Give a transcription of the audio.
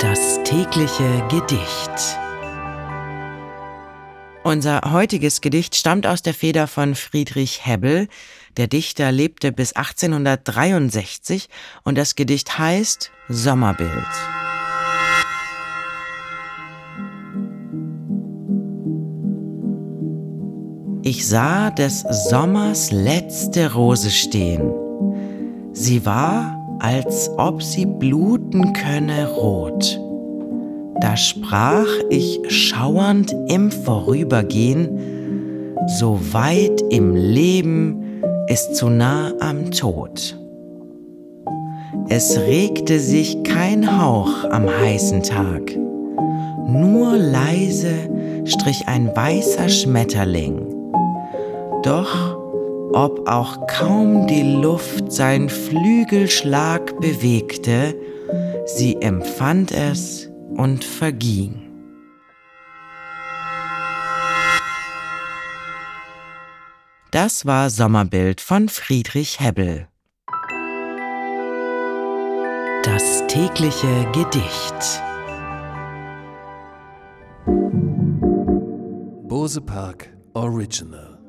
Das tägliche Gedicht. Unser heutiges Gedicht stammt aus der Feder von Friedrich Hebbel. Der Dichter lebte bis 1863 und das Gedicht heißt Sommerbild. Ich sah des Sommers letzte Rose stehen. Sie war, als ob sie bluten könne, rot. Da sprach ich schauernd im Vorübergehen, so weit im Leben ist zu nah am Tod. Es regte sich kein Hauch am heißen Tag, nur leise strich ein weißer Schmetterling doch ob auch kaum die Luft sein Flügelschlag bewegte, sie empfand es und verging. Das war Sommerbild von Friedrich Hebbel. Das tägliche Gedicht. Bose Park Original